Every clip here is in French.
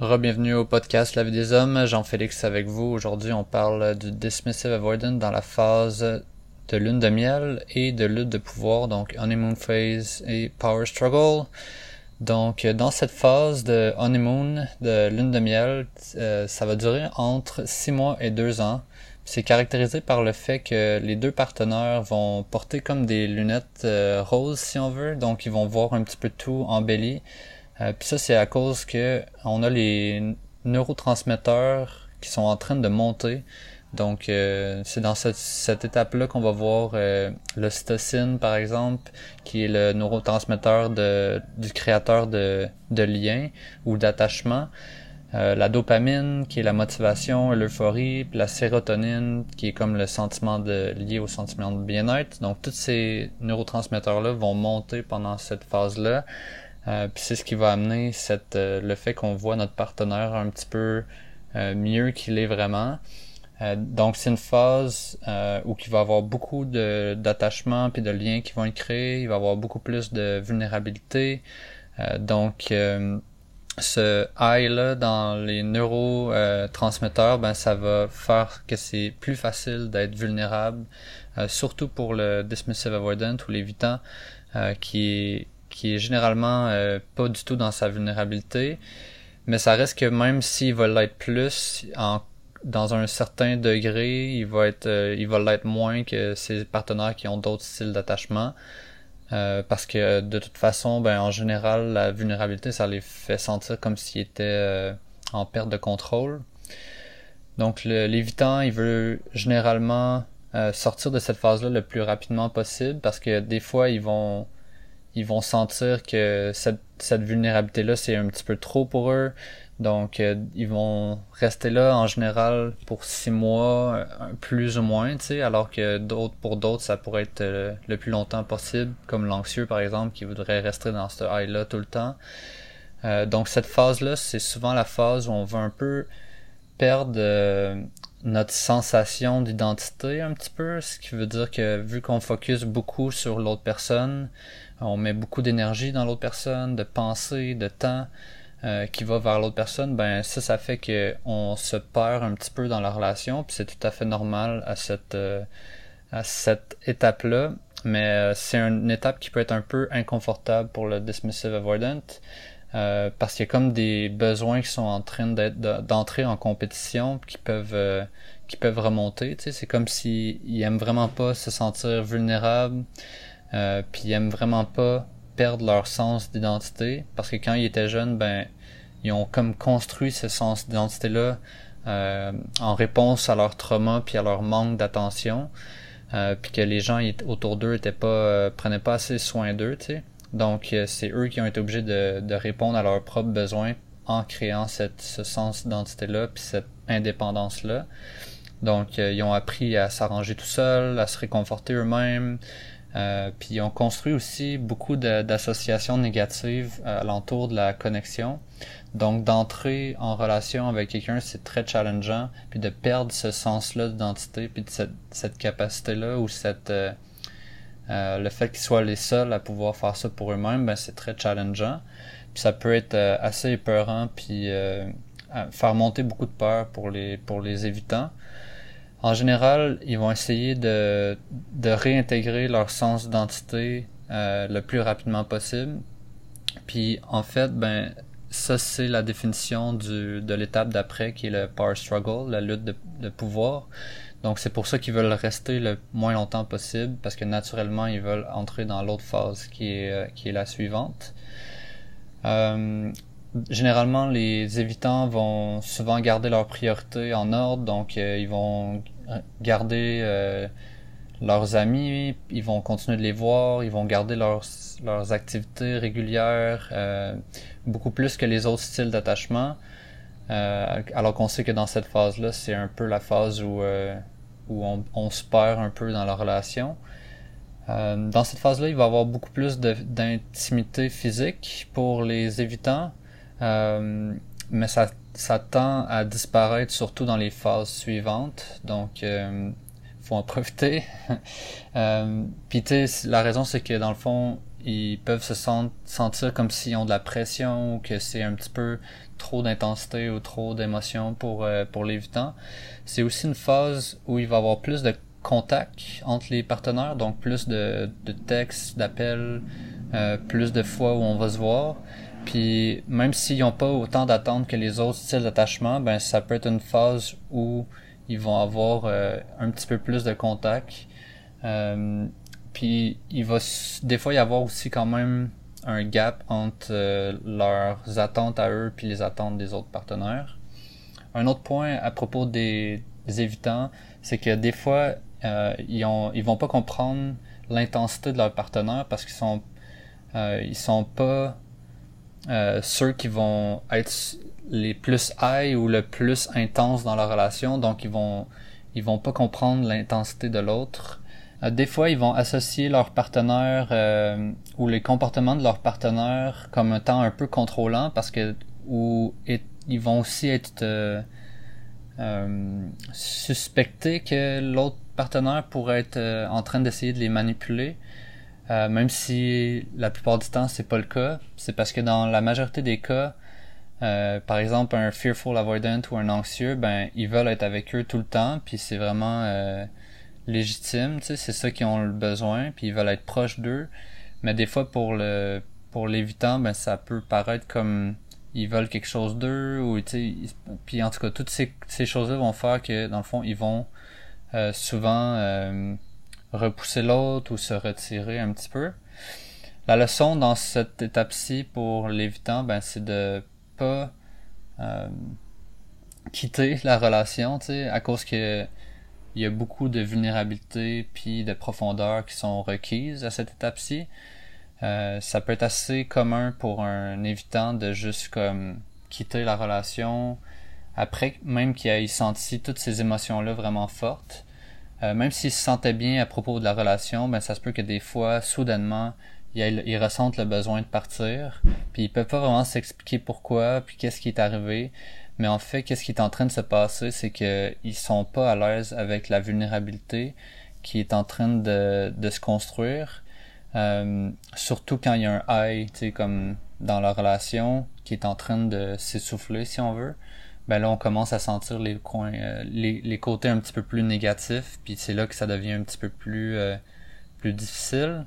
Rebienvenue au podcast La vie des hommes, Jean-Félix avec vous. Aujourd'hui, on parle du dismissive avoidant dans la phase de lune de miel et de lutte de pouvoir, donc honeymoon phase et power struggle. Donc, dans cette phase de honeymoon, de lune de miel, euh, ça va durer entre 6 mois et 2 ans. C'est caractérisé par le fait que les deux partenaires vont porter comme des lunettes euh, roses, si on veut. Donc, ils vont voir un petit peu tout embelli. Euh, Puis ça, c'est à cause que on a les neurotransmetteurs qui sont en train de monter. Donc, euh, c'est dans cette, cette étape-là qu'on va voir euh, l'ocytocine, par exemple, qui est le neurotransmetteur de, du créateur de, de liens ou d'attachement. Euh, la dopamine, qui est la motivation, l'euphorie, puis la sérotonine, qui est comme le sentiment de, lié au sentiment de bien-être. Donc, tous ces neurotransmetteurs-là vont monter pendant cette phase-là. Euh, puis c'est ce qui va amener cette, euh, le fait qu'on voit notre partenaire un petit peu euh, mieux qu'il est vraiment. donc c'est une phase où il va avoir beaucoup de, d'attachement puis de liens qui vont être créés. Il va avoir beaucoup plus de vulnérabilité. donc ce high là dans les neurotransmetteurs, ben ça va faire que c'est plus facile d'être vulnérable, surtout pour le dismissive avoidant ou l'évitant, qui est qui est généralement euh, pas du tout dans sa vulnérabilité. Mais ça reste que même s'il va l'être plus en, dans un certain degré, il va être euh, l'être moins que ses partenaires qui ont d'autres styles d'attachement. Euh, parce que de toute façon, ben en général, la vulnérabilité, ça les fait sentir comme s'ils étaient en perte de contrôle. Donc l'évitant, il veut généralement sortir de cette phase-là le plus rapidement possible parce que des fois, ils vont ils vont sentir que cette, cette vulnérabilité-là, c'est un petit peu trop pour eux. Donc, euh, ils vont rester là en général pour six mois, euh, plus ou moins, tu sais, alors que d'autres, pour d'autres, ça pourrait être euh, le plus longtemps possible, comme l'anxieux, par exemple, qui voudrait rester dans ce high-là tout le temps. donc, cette phase-là, c'est souvent la phase où on va un peu perdre notre sensation d'identité un petit peu, ce qui veut dire que vu qu'on focus beaucoup sur l'autre personne, on met beaucoup d'énergie dans l'autre personne, de pensée, de temps euh, qui va vers l'autre personne, ben ça, ça fait que on se perd un petit peu dans la relation, puis c'est tout à fait normal à cette euh, à cette étape-là. Mais euh, c'est une étape qui peut être un peu inconfortable pour le dismissive avoidant. Parce qu'il y a comme des besoins qui sont en train d'entrer en compétition qui peuvent qui peuvent remonter tu sais c'est comme s'ils aiment vraiment pas se sentir vulnérables euh, puis ils aiment vraiment pas perdre leur sens d'identité parce que quand ils étaient jeunes, ben ils ont comme construit ce sens d'identité là euh, en réponse à leur trauma puis à leur manque d'attention, euh, puis que les gens autour d'eux étaient pas euh, prenaient pas assez soin d'eux, tu sais. Donc euh, c'est eux qui ont été obligés de, de répondre à leurs propres besoins en créant cette, ce sens d'identité là puis cette indépendance là. Donc ils ont appris à s'arranger tout seuls, à se réconforter eux-mêmes, euh, puis on construit aussi beaucoup d'associations négatives euh, alentour de la connexion. Donc d'entrer en relation avec quelqu'un, c'est très challengeant. Puis de perdre ce sens-là d'identité, puis de cette, cette capacité-là ou cette euh, euh le fait qu'ils soient les seuls à pouvoir faire ça pour eux-mêmes, ben c'est très challengeant. Ça peut être euh, assez épeurant, puis faire monter beaucoup de peur pour les évitants. En général, ils vont essayer de, réintégrer leur sens d'identité euh, le plus rapidement possible. Puis en fait, ben ça c'est la définition de l'étape d'après qui est le power struggle, la lutte de pouvoir. Donc c'est pour ça qu'ils veulent rester le moins longtemps possible parce que naturellement ils veulent entrer dans l'autre phase qui est euh, qui est la suivante. Euh, généralement, les évitants vont souvent garder leurs priorités en ordre, donc euh, ils vont garder leurs amis, ils vont continuer de les voir, ils vont garder leurs, leurs activités régulières, beaucoup plus que les autres styles d'attachement. Alors qu'on sait que dans cette phase-là, c'est un peu la phase où, où on, se perd un peu dans la relation. dans cette phase-là, il va y avoir beaucoup plus d'intimité physique pour les évitants, euh, mais ça, ça tend à disparaître surtout dans les phases suivantes. Donc, euh, faut en profiter. euh, Puis, la raison, c'est que dans le fond, ils peuvent se sentir comme s'ils ont de la pression ou que c'est un petit peu trop d'intensité ou trop d'émotion pour, euh, pour l'évitant. C'est aussi une phase où il va y avoir plus de contact entre les partenaires, donc plus de, de textes, d'appels, euh, plus de fois où on va se voir. Puis même s'ils n'ont pas autant d'attentes que les autres styles d'attachement, ben ça peut être une phase où ils vont avoir euh, un petit peu plus de contact. Euh, puis il va des fois y avoir aussi quand même un gap entre euh, leurs attentes à eux puis les attentes des autres partenaires. Un autre point à propos des, évitants, c'est que des fois euh, ils, ont, ils vont pas comprendre l'intensité de leur partenaire parce qu'ils sont euh, sont pas ceux qui vont être les plus high ou le plus intense dans leur relation donc ils vont ils vont pas comprendre l'intensité de l'autre des fois, ils vont associer leur partenaire euh, ou les comportements de leur partenaire comme un temps un peu contrôlant parce que ou ils vont aussi être euh, euh suspectés que l'autre partenaire pourrait être en train d'essayer de les manipuler. même si la plupart du temps c'est pas le cas, c'est parce que dans la majorité des cas, par exemple un fearful avoidant ou un anxieux, ben ils veulent être avec eux tout le temps, puis c'est vraiment légitime, tu sais, c'est ça qu'ils ont le besoin, puis ils veulent être proches d'eux. Mais des fois, pour le pour l'évitant, ben ça peut paraître comme ils veulent quelque chose d'eux, ou puis en tout cas, toutes ces, choses-là vont faire que, dans le fond, ils vont euh, souvent euh, repousser l'autre ou se retirer un petit peu. La leçon dans cette étape-ci pour l'évitant, ben c'est de pas euh, quitter la relation, tu à cause que il y a beaucoup de vulnérabilité puis de profondeur qui sont requises à cette étape-ci. Euh, ça peut être assez commun pour un évitant de juste quitter la relation après même qu'il ait senti toutes ces émotions-là vraiment fortes. Euh, même s'il se sentait bien à propos de la relation, ben ça se peut que des fois, soudainement, il, il ressentent le besoin de partir, puis il peut pas vraiment s'expliquer pourquoi, puis qu'est-ce qui est arrivé. Mais en fait, qu'est-ce qui est en train de se passer, c'est qu'ils sont pas à l'aise avec la vulnérabilité qui est en train de, de se construire. Euh, surtout quand il y a un high, tu sais, comme dans la relation, qui est en train de s'essouffler, si on veut. Ben là, on commence à sentir les coins, euh, les, les côtés un petit peu plus négatifs, puis c'est là que ça devient un petit peu plus, euh, plus difficile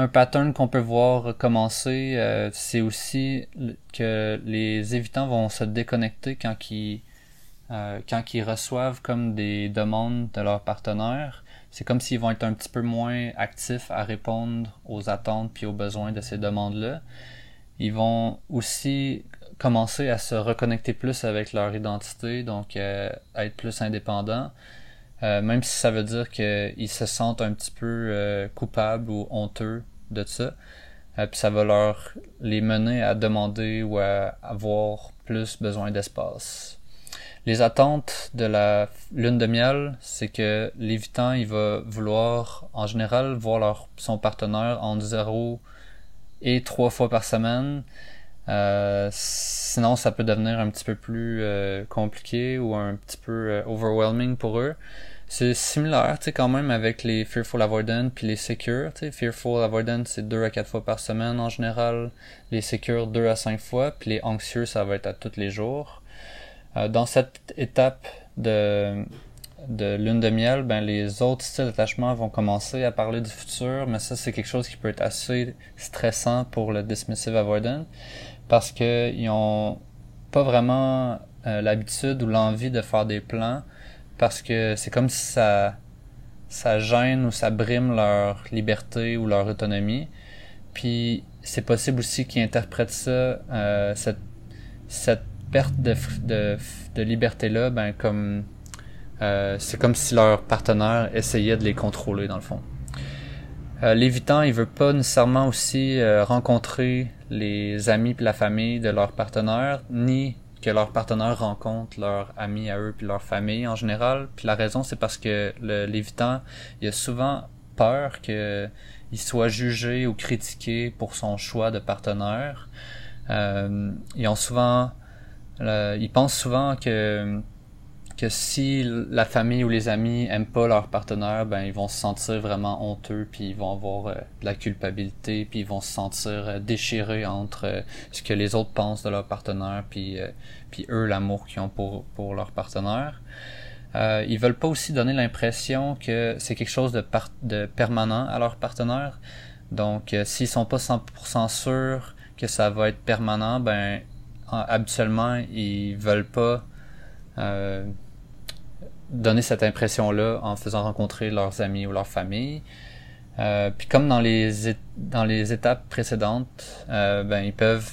un pattern qu'on peut voir commencer, euh, c'est aussi que les évitants vont se déconnecter quand ils, euh, quand ils reçoivent comme des demandes de leurs partenaires. C'est comme s'ils vont être un petit peu moins actifs à répondre aux attentes puis aux besoins de ces demandes-là. Ils vont aussi commencer à se reconnecter plus avec leur identité, donc euh, à être plus indépendants. même si ça veut dire qu'ils se sentent un petit peu coupables ou honteux de ça. Euh, puis ça va leur les mener à demander ou à avoir plus besoin d'espace. Les attentes de la lune de miel, c'est que l'évitant, il va vouloir en général voir leur, son partenaire en zéro et trois fois par semaine. Euh, sinon, ça peut devenir un petit peu plus euh, compliqué ou un petit peu overwhelming pour eux. C'est similaire, tu sais, quand même avec les Fearful Avoidant puis les Secure, tu sais. Fearful Avoidant, c'est 2 à 4 fois par semaine en général. Les Secure, 2 à 5 fois. Puis les Anxieux, ça va être à tous les jours. Euh, dans cette étape de, de lune de miel, ben les autres styles d'attachement vont commencer à parler du futur, mais ça c'est quelque chose qui peut être assez stressant pour le dismissive avoidant parce que ils ont pas vraiment euh, l'habitude ou l'envie de faire des plans parce que c'est comme si ça, ça gêne ou ça brime leur liberté ou leur autonomie. Puis c'est possible aussi qu'ils interprètent ça, euh, cette, cette perte de, de, liberté-là, ben comme euh, c'est comme si leur partenaire essayait de les contrôler dans le fond. Euh, L'évitant, il veut pas nécessairement aussi rencontrer les amis et la famille de leur partenaire, ni que leurs partenaires rencontrent leurs amis à eux puis leur famille en général. Puis la raison c'est parce que l'évitant, il a souvent peur que il soit jugé ou critiqué pour son choix de partenaire. Euh, ils ont souvent, ils pensent souvent que que si la famille ou les amis aiment pas leur partenaire, ben ils vont se sentir vraiment honteux, puis ils vont avoir euh, de la culpabilité, puis ils vont se sentir euh, déchirés entre euh, ce que les autres pensent de leur partenaire, puis puis eux l'amour qu'ils ont pour pour leur partenaire. Euh, ils veulent pas aussi donner l'impression que c'est quelque chose de, de permanent à leur partenaire. Donc, s'ils sont pas 100% sûrs que ça va être permanent, ben habituellement ils veulent pas donner cette impression-là en faisant rencontrer leurs amis ou leur famille. Euh, puis comme dans les dans les étapes précédentes, euh, ben ils peuvent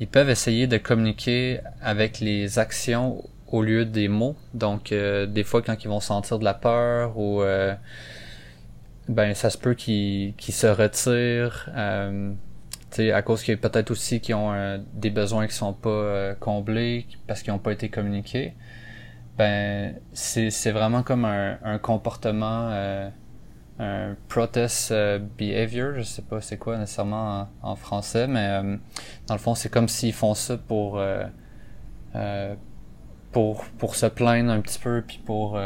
ils peuvent essayer de communiquer avec les actions au lieu des mots. Donc des fois quand ils vont sentir de la peur ou ben ça se peut qu'ils qu'ils se retirent à cause qu'il y a peut-être aussi qu'ils ont euh, des besoins qui sont pas euh, comblés parce qu'ils n'ont pas été communiqués. Ben c'est vraiment comme un, un comportement euh, un protest behavior, je sais pas c'est quoi nécessairement en, français, mais dans le fond c'est comme s'ils font ça pour pour pour se plaindre un petit peu puis pour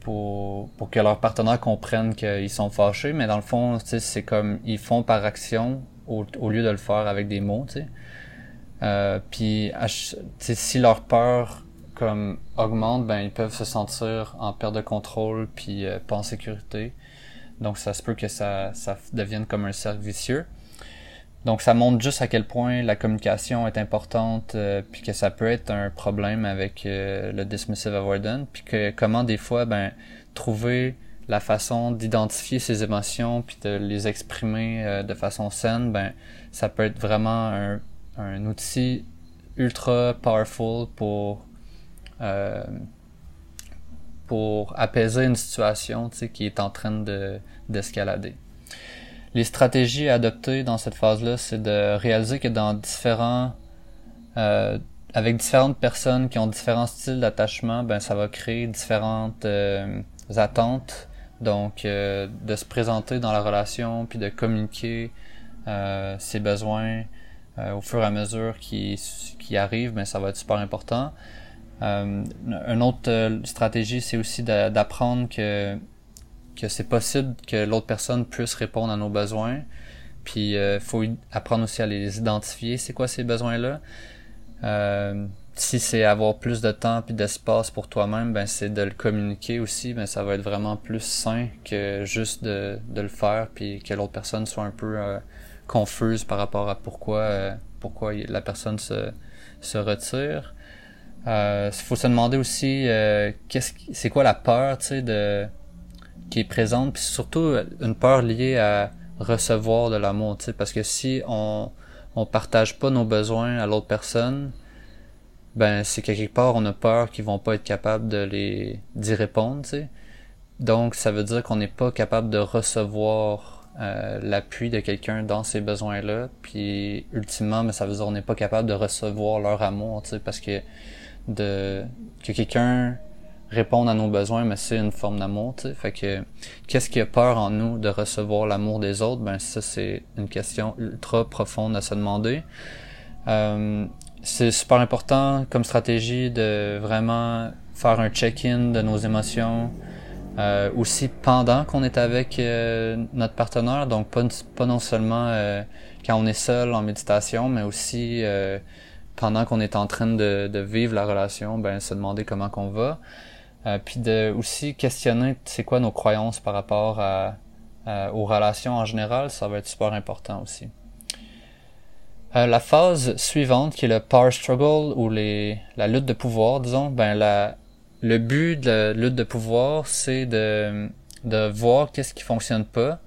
pour, pour que leurs partenaires comprennent qu'ils sont fâchés, mais dans le fond, c'est comme ils font par action au, lieu de le faire avec des mots. Euh, puis si leur peur comme augmente, ben ils peuvent se sentir en perte de contrôle puis euh, pas en sécurité. Donc ça se peut que ça, ça devienne comme un cercle vicieux. Donc ça montre juste à quel point la communication est importante, euh, puis que ça peut être un problème avec euh, le dismissive avoidance, puis que comment des fois ben trouver la façon d'identifier ses émotions puis de les exprimer euh, de façon saine, ben ça peut être vraiment un, un outil ultra powerful pour euh, pour apaiser une situation qui est en train de d'escalader. Les stratégies à adopter dans cette phase-là, c'est de réaliser que dans différents euh, avec différentes personnes qui ont différents styles d'attachement, ben ça va créer différentes euh, attentes donc, euh, de se présenter dans la relation, puis de communiquer euh, ses besoins euh, au fur et à mesure qui, qui arrivent, ben, ça va être super important. Une autre stratégie, c'est aussi d'apprendre que, que c'est possible que l'autre personne puisse répondre à nos besoins. Puis, il faut apprendre aussi à les identifier. C'est quoi ces besoins-là? si c'est avoir plus de temps puis d'espace pour toi-même, ben c'est de le communiquer aussi, ben ça va être vraiment plus sain que juste de, le faire puis que l'autre personne soit un peu euh, confuse par rapport à pourquoi euh, pourquoi la personne se retire. Euh, faut se demander aussi euh, qu'est-ce c'est quoi la peur, de qui est présente puis surtout une peur liée à recevoir de l'amour, parce que si on on partage pas nos besoins à l'autre personne, ben c'est que quelque part on a peur qu'ils vont pas être capables de les d'y répondre, tu sais. Donc ça veut dire qu'on n'est pas capable de recevoir euh, l'appui de quelqu'un dans ces besoins-là, puis ultimement, mais ça veut dire qu'on n'est pas capable de recevoir leur amour, parce que de que quelqu'un réponde à nos besoins, mais c'est une forme d'amour. Fait que qu'est-ce qui a peur en nous de recevoir l'amour des autres? Ben ça c'est une question ultra profonde à se demander. Euh, c'est super important comme stratégie de vraiment faire un check-in de nos émotions. Euh, aussi pendant qu'on est avec euh, notre partenaire, donc pas, pas non seulement euh, quand on est seul en méditation, mais aussi euh, pendant qu'on est en train de, vivre la relation, ben se demander comment qu'on va, puis de aussi questionner c'est quoi nos croyances par rapport aux relations en général, ça va être super important aussi. Euh, la phase suivante, qui est le power struggle ou les, la lutte de pouvoir, disons, ben la, le but de la lutte de pouvoir, c'est de, de voir qu'est-ce qui fonctionne pas,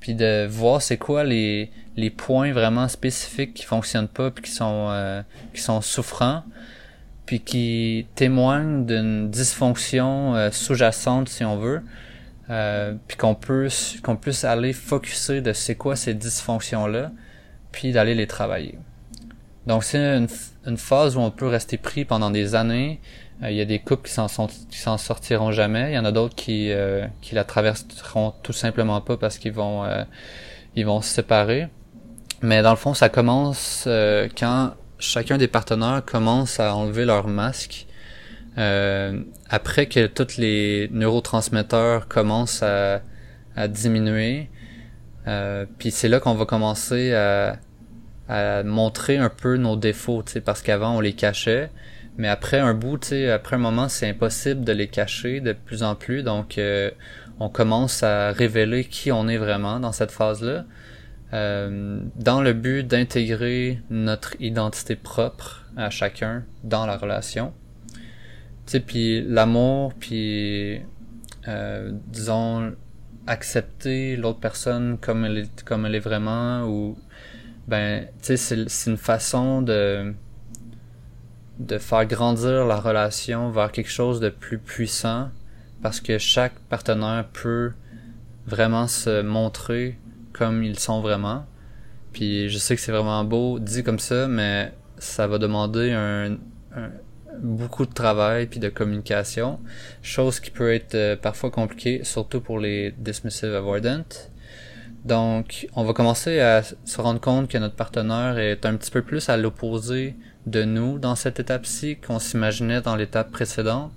puis de voir c'est quoi les, les points vraiment spécifiques qui fonctionnent pas, puis qui sont euh, qui sont souffrants, puis qui témoignent d'une dysfonction euh, sous-jacente, si on veut, puis qu'on peut qu'on puisse aller focuser de c'est quoi ces dysfonctions là puis d'aller les travailler. Donc c'est une, une, phase où on peut rester pris pendant des années. Euh, il y a des couples qui s'en s'en sortiront jamais. Il y en a d'autres qui euh, qui la traverseront tout simplement pas parce qu'ils vont euh, ils vont se séparer. Mais dans le fond, ça commence quand chacun des partenaires commence à enlever leur masque euh, après que tous les neurotransmetteurs commencent à, à diminuer, euh, puis c'est là qu'on va commencer à, à, montrer un peu nos défauts, parce qu'avant on les cachait, mais après un bout, après un moment, c'est impossible de les cacher de plus en plus, donc euh, on commence à révéler qui on est vraiment dans cette phase-là. Euh, dans le but d'intégrer notre identité propre à chacun dans la relation. Puis l'amour, puis euh, disons accepter l'autre personne comme elle est, comme elle est vraiment, ou ben, tu sais, c'est une façon de de faire grandir la relation vers quelque chose de plus puissant, parce que chaque partenaire peut vraiment se montrer comme ils sont vraiment. Puis je sais que c'est vraiment beau dit comme ça, mais ça va demander un, beaucoup de travail puis de communication, chose qui peut être euh, parfois compliquée, surtout pour les dismissive avoidant. Donc, on va commencer à se rendre compte que notre partenaire est un petit peu plus à l'opposé de nous dans cette étape-ci qu'on s'imaginait dans l'étape précédente.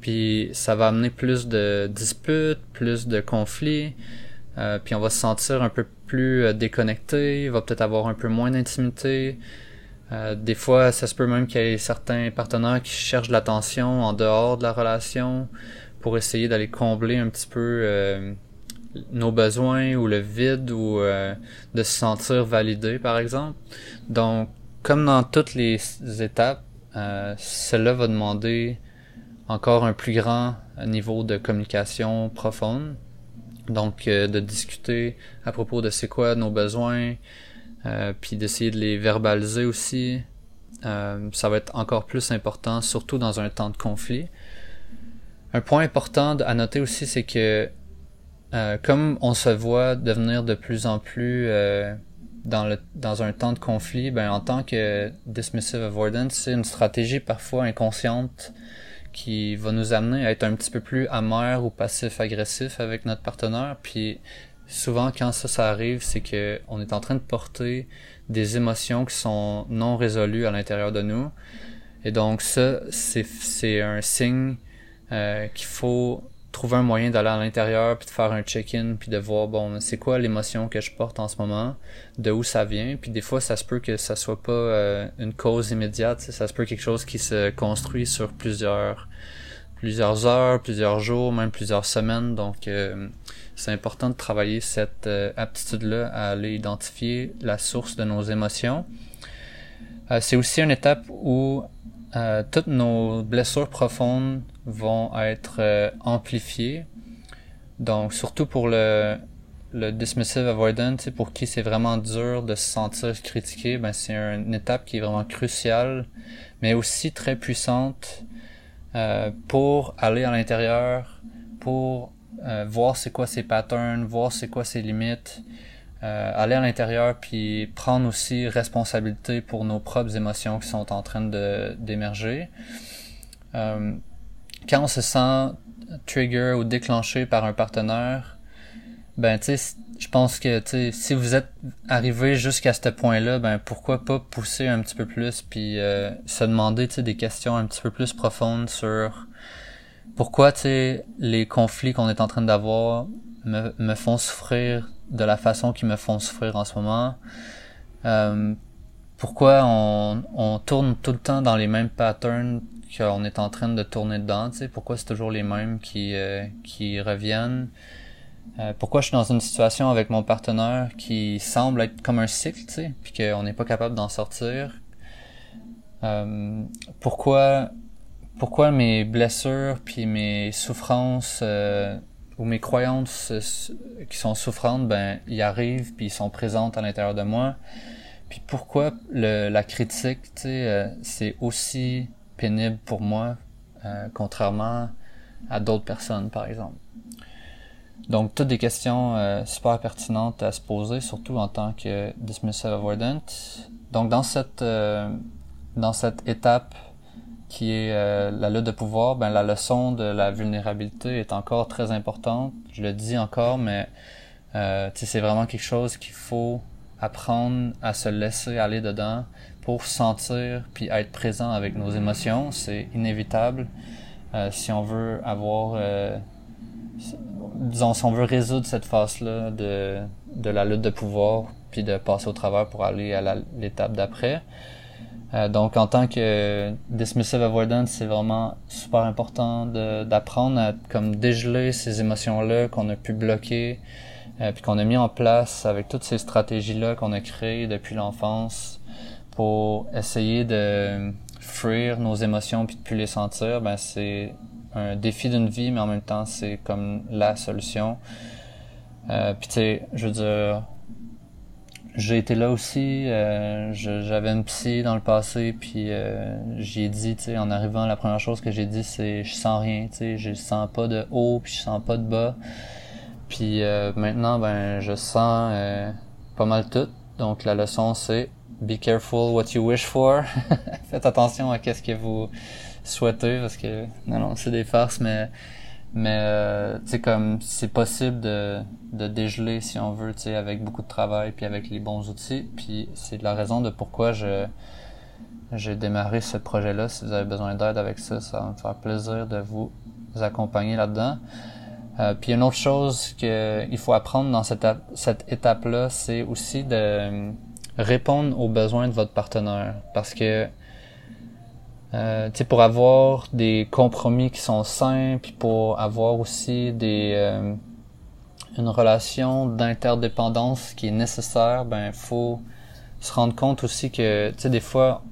Puis ça va amener plus de disputes, plus de conflits, euh, puis on va se sentir un peu plus euh, déconnecté, il va peut-être avoir un peu moins d'intimité. Euh, des fois, ça se peut même qu'il y ait certains partenaires qui cherchent l'attention en dehors de la relation pour essayer d'aller combler un petit peu nos besoins ou le vide ou de se sentir validé, par exemple. Donc, comme dans toutes les étapes, cela va demander encore un plus grand niveau de communication profonde. Donc, euh, de discuter à propos de c'est quoi nos besoins, euh, puis d'essayer de les verbaliser aussi. Euh, ça va être encore plus important, surtout dans un temps de conflit. Un point important à noter aussi, c'est que comme on se voit devenir de plus en plus dans, un temps de conflit, ben, en tant que dismissive avoidance, c'est une stratégie parfois inconsciente qui va nous amener à être un petit peu plus amer ou passif-agressif avec notre partenaire. Puis souvent quand ça, ça arrive, c'est que on est en train de porter des émotions qui sont non résolues à l'intérieur de nous. Et donc ça, c'est un signe euh, qu'il faut trouver un moyen d'aller à l'intérieur puis de faire un check-in puis de voir bon c'est quoi l'émotion que je porte en ce moment de où ça vient puis des fois ça se peut que ça soit pas euh, une cause immédiate ça se peut quelque chose qui se construit sur plusieurs plusieurs heures plusieurs jours même plusieurs semaines. Donc euh, c'est important de travailler cette euh, aptitude là à aller identifier la source de nos émotions. C'est aussi une étape où toutes nos blessures profondes vont être euh, amplifiés. Donc, surtout pour le, le dismissive avoidant, pour qui c'est vraiment dur de se sentir critiqué, ben c'est une étape qui est vraiment cruciale, mais aussi très puissante euh, pour aller à l'intérieur, pour euh, voir c'est quoi ses patterns, voir c'est quoi ses limites, aller à l'intérieur puis prendre aussi responsabilité pour nos propres émotions qui sont en train de d'émerger. Quand on se sent trigger ou déclenché par un partenaire, ben tu sais, je pense que tu si vous êtes arrivé jusqu'à ce point-là, ben pourquoi pas pousser un petit peu plus puis euh, se demander tu des questions un petit peu plus profondes sur pourquoi tu les conflits qu'on est en train d'avoir me, me font souffrir de la façon qu'ils me font souffrir en ce moment. Euh, pourquoi on, on tourne tout le temps dans les mêmes patterns qu'on est en train de tourner dedans, tu sais, pourquoi c'est toujours les mêmes qui, euh, qui reviennent? Euh, pourquoi je suis dans une situation avec mon partenaire qui semble être comme un cycle, tu sais, puis qu'on n'est pas capable d'en sortir? Euh, pourquoi, pourquoi mes blessures puis mes souffrances ou mes croyances qui sont souffrantes, ben, ils arrivent puis ils sont présentes à l'intérieur de moi? Puis pourquoi la critique, tu sais, c'est aussi pénible pour moi, euh, contrairement à d'autres personnes, par exemple. Donc, toutes des questions euh, super pertinentes à se poser, surtout en tant que dismissive avoidant. Donc, dans cette, euh, dans cette étape qui est la lutte de pouvoir, ben, la leçon de la vulnérabilité est encore très importante. Je le dis encore, mais c'est vraiment quelque chose qu'il faut apprendre à se laisser aller dedans pour sentir puis être présent avec nos émotions. C'est inévitable euh, si on veut avoir, euh, disons, si on veut résoudre cette phase-là de, de la lutte de pouvoir puis de passer au travers pour aller à l'étape d'après. Euh, donc, en tant que dismissive avoidance, c'est vraiment super important d'apprendre à comme dégeler ces émotions-là qu'on a pu bloquer, euh, puis qu'on a mis en place avec toutes ces stratégies-là qu'on a créées depuis l'enfance essayer de fuir nos émotions puis de plus les sentir. Ben c'est un défi d'une vie, mais en même temps c'est comme la solution. Euh, puis tu sais, je veux dire, j'ai été là aussi. Euh, j'avais une psy dans le passé, puis euh, j'ai dit, tu sais, en arrivant, la première chose que j'ai dit, c'est je sens rien, tu sais, je sens pas de haut, puis je sens pas de bas. Puis maintenant, ben, je sens pas mal tout. Donc la leçon, c'est be careful what you wish for. Faites attention à qu'est-ce que vous souhaitez, parce que non, non, c'est des farces, mais mais euh, tu sais comme c'est possible de, de dégeler si on veut tu sais avec beaucoup de travail puis avec les bons outils. Puis c'est la raison de pourquoi je j'ai démarré ce projet là si vous avez besoin d'aide avec ça ça va me faire plaisir de vous accompagner là dedans euh, puis une autre chose qu'il faut apprendre dans cette, cette étape là c'est aussi de répondre aux besoins de votre partenaire. Parce que euh, pour avoir des compromis qui sont simples, pour avoir aussi des euh, une relation d'interdépendance qui est nécessaire, ben faut se rendre compte aussi que tu sais des fois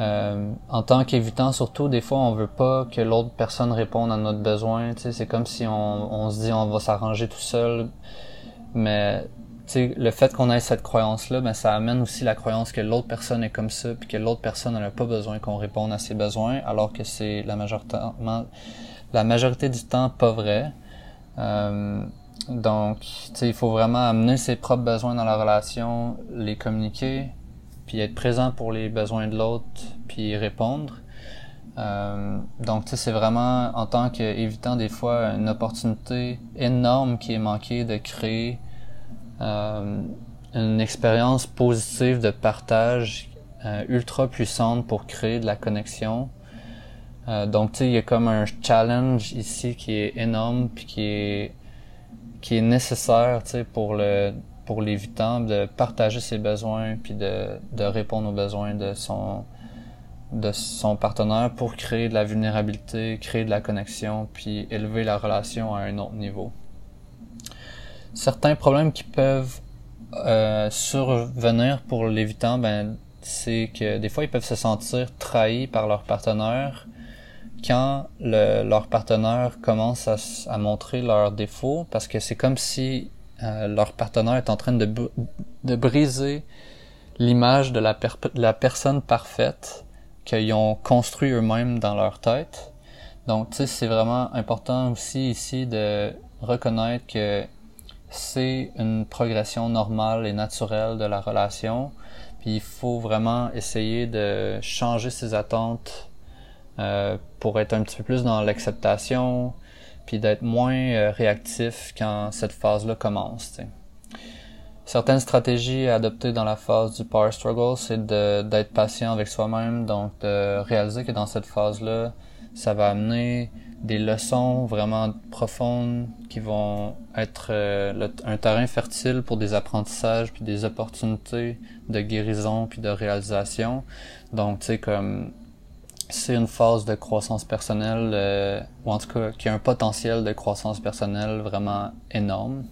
euh, en tant qu'évitant surtout des fois on veut pas que l'autre personne réponde à notre besoin, c'est comme si on, on se dit on va s'arranger tout seul. Mais le fait qu'on ait cette croyance-là, ben, ça amène aussi la croyance que l'autre personne est comme ça, puis que l'autre personne n'a pas besoin qu'on réponde à ses besoins, alors que c'est la majorité, du temps pas vrai. Euh, donc, il faut vraiment amener ses propres besoins dans la relation, les communiquer, puis être présent pour les besoins de l'autre, puis y répondre. Euh, donc, c'est vraiment en tant qu'évitant des fois une opportunité énorme qui est manquée de créer euh, une expérience positive de partage euh, ultra puissante pour créer de la connexion. Euh, donc, tu sais, il y a comme un challenge ici qui est énorme puis qui est qui est nécessaire, tu sais, pour le pour l'évitant de partager ses besoins puis de, de répondre aux besoins de son de son partenaire pour créer de la vulnérabilité, créer de la connexion puis élever la relation à un autre niveau certains problèmes qui peuvent euh, survenir pour l'évitant, ben, c'est que des fois ils peuvent se sentir trahis par leur partenaire quand le, leur partenaire commence à, à, montrer leurs défauts parce que c'est comme si euh, leur partenaire est en train de, de briser l'image de la, la personne parfaite qu'ils ont construit eux-mêmes dans leur tête. Donc, tu sais, c'est vraiment important aussi ici de reconnaître que c'est une progression normale et naturelle de la relation. Puis il faut vraiment essayer de changer ses attentes euh, pour être un petit peu plus dans l'acceptation, puis d'être moins euh, réactif quand cette phase-là commence. Certaines stratégies à adopter dans la phase du power struggle, c'est d'être patient avec soi-même, donc de réaliser que dans cette phase-là, ça va amener des leçons vraiment profondes qui vont être euh, un terrain fertile pour des apprentissages puis des opportunités de guérison puis de réalisation. Donc, tu sais, comme c'est une phase de croissance personnelle, euh, ou en tout cas qui a un potentiel de croissance personnelle vraiment énorme.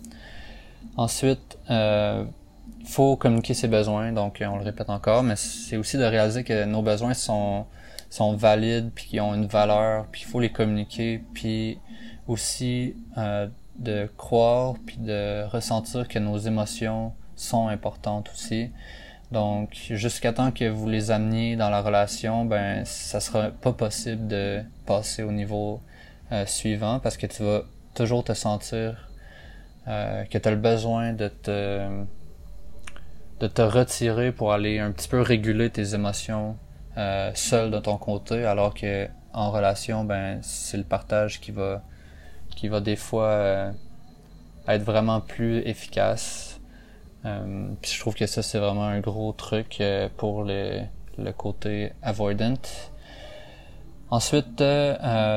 Ensuite, euh, faut communiquer ses besoins, donc on le répète encore, mais c'est aussi de réaliser que nos besoins sont sont valides puis qui ont une valeur puis il faut les communiquer puis aussi euh, de croire puis de ressentir que nos émotions sont importantes aussi. Donc jusqu'à temps que vous les ameniez dans la relation ben ça sera pas possible de passer au niveau euh, suivant parce que tu vas toujours te sentir euh, que tu as le besoin de te retirer pour aller un petit peu réguler tes émotions euh, seul de ton côté, alors que en relation, ben c'est le partage qui va qui va des fois euh, être vraiment plus efficace Euh, puis je trouve que ça, c'est vraiment un gros truc euh, pour le, le côté avoidant. Ensuite,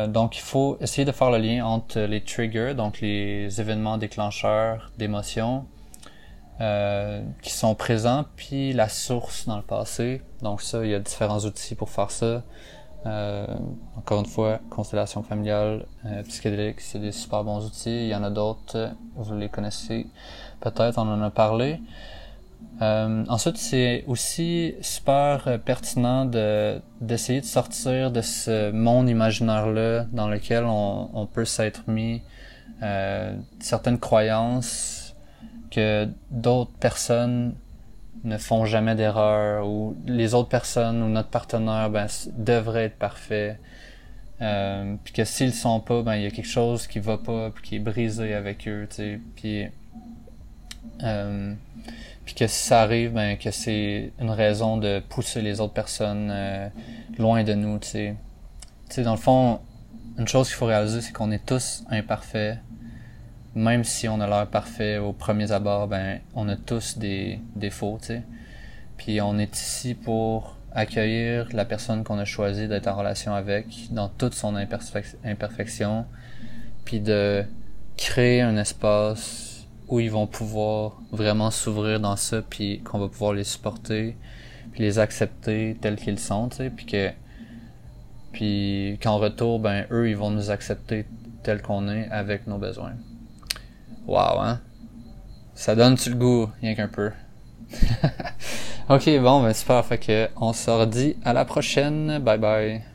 donc il faut essayer de faire le lien entre les triggers, donc les événements déclencheurs d'émotions qui sont présents, puis la source dans le passé. Donc ça, il y a différents outils pour faire ça. Euh, encore une fois, constellation familiale, euh, psychédélique, c'est des super bons outils. Il y en a d'autres, vous les connaissez peut-être, on en a parlé. Euh, ensuite, c'est aussi super pertinent de d'essayer de sortir de ce monde imaginaire-là dans lequel on, on peut s'être mis euh, certaines croyances que d'autres personnes ne font jamais d'erreur ou les autres personnes ou notre partenaire ben, devrait être parfait. Euh, puis que s'ils sont pas, ben il y a quelque chose qui va pas, puis qui est brisé avec eux, tu euh, puis que si ça arrive, ben que c'est une raison de pousser les autres personnes euh, loin de nous, tu dans le fond, une chose qu'il faut réaliser, c'est qu'on est tous imparfaits. Même si on a l'air parfait au premier abord, ben on a tous des défauts, tu sais. Puis on est ici pour accueillir la personne qu'on a choisi d'être en relation avec dans toute son imperfection, puis de créer un espace où ils vont pouvoir vraiment s'ouvrir dans ça, puis qu'on va pouvoir les supporter, puis les accepter tels qu'ils sont, tu sais, puis que puis qu'en retour, ben eux, ils vont nous accepter tels qu'on est avec nos besoins. Wow, hein? Ça donne-tu le goût, rien qu'un peu? ok, bon, ben super, fait que on se redit à la prochaine. Bye bye.